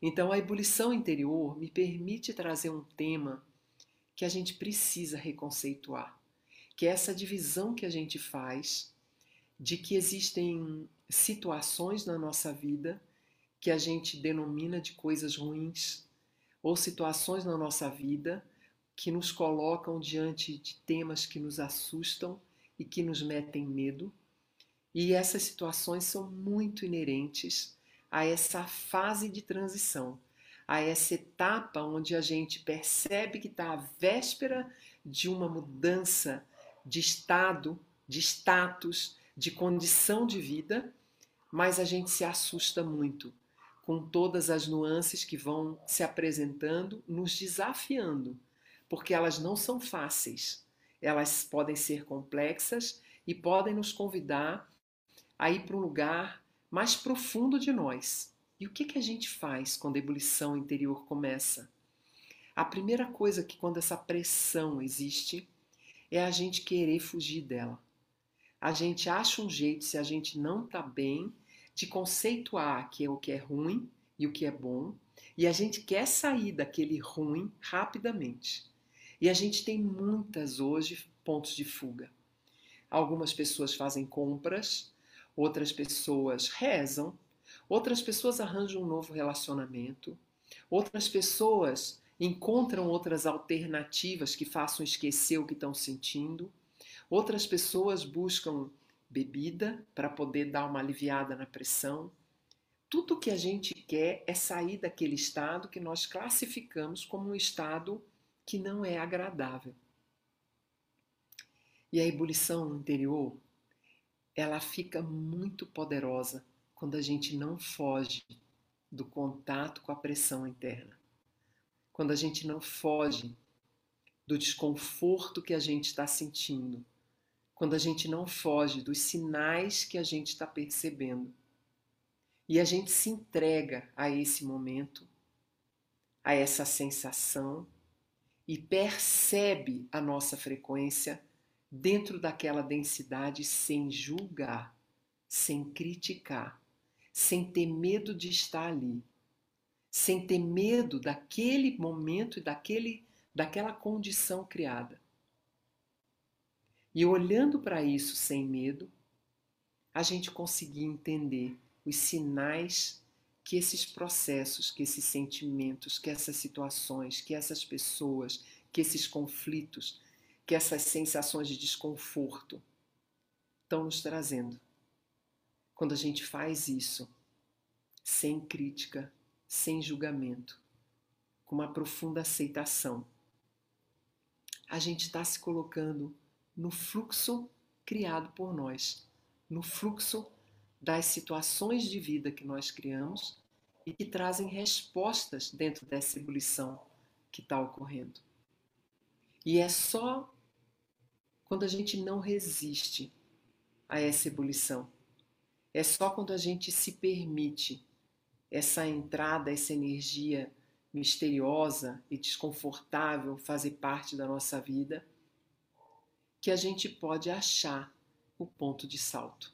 Então, a ebulição interior me permite trazer um tema que a gente precisa reconceituar, que é essa divisão que a gente faz de que existem situações na nossa vida que a gente denomina de coisas ruins, ou situações na nossa vida que nos colocam diante de temas que nos assustam e que nos metem medo. E essas situações são muito inerentes a essa fase de transição, a essa etapa onde a gente percebe que está à véspera de uma mudança de estado, de status, de condição de vida, mas a gente se assusta muito com todas as nuances que vão se apresentando, nos desafiando, porque elas não são fáceis. Elas podem ser complexas e podem nos convidar a ir para um lugar mais profundo de nós. E o que, que a gente faz quando a ebulição interior começa? A primeira coisa que, quando essa pressão existe, é a gente querer fugir dela. A gente acha um jeito, se a gente não está bem, de conceituar que é o que é ruim e o que é bom, e a gente quer sair daquele ruim rapidamente. E a gente tem muitas hoje pontos de fuga. Algumas pessoas fazem compras, outras pessoas rezam, outras pessoas arranjam um novo relacionamento, outras pessoas encontram outras alternativas que façam esquecer o que estão sentindo, outras pessoas buscam bebida para poder dar uma aliviada na pressão. Tudo que a gente quer é sair daquele estado que nós classificamos como um estado que não é agradável. E a ebulição interior ela fica muito poderosa quando a gente não foge do contato com a pressão interna. Quando a gente não foge do desconforto que a gente está sentindo. Quando a gente não foge dos sinais que a gente está percebendo. E a gente se entrega a esse momento, a essa sensação e percebe a nossa frequência dentro daquela densidade sem julgar, sem criticar, sem ter medo de estar ali, sem ter medo daquele momento e daquele, daquela condição criada. E olhando para isso sem medo, a gente conseguir entender os sinais que esses processos, que esses sentimentos, que essas situações, que essas pessoas, que esses conflitos que essas sensações de desconforto estão nos trazendo. Quando a gente faz isso, sem crítica, sem julgamento, com uma profunda aceitação, a gente está se colocando no fluxo criado por nós, no fluxo das situações de vida que nós criamos e que trazem respostas dentro dessa ebulição que está ocorrendo. E é só quando a gente não resiste a essa ebulição. É só quando a gente se permite essa entrada, essa energia misteriosa e desconfortável fazer parte da nossa vida, que a gente pode achar o ponto de salto,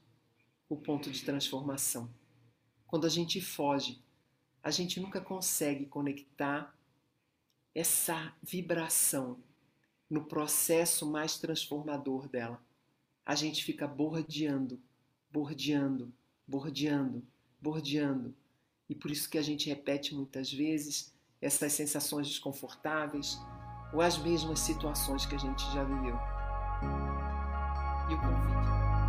o ponto de transformação. Quando a gente foge, a gente nunca consegue conectar essa vibração no processo mais transformador dela. A gente fica bordeando, bordeando, bordeando, bordeando. E por isso que a gente repete muitas vezes essas sensações desconfortáveis ou as mesmas situações que a gente já viveu. E o convite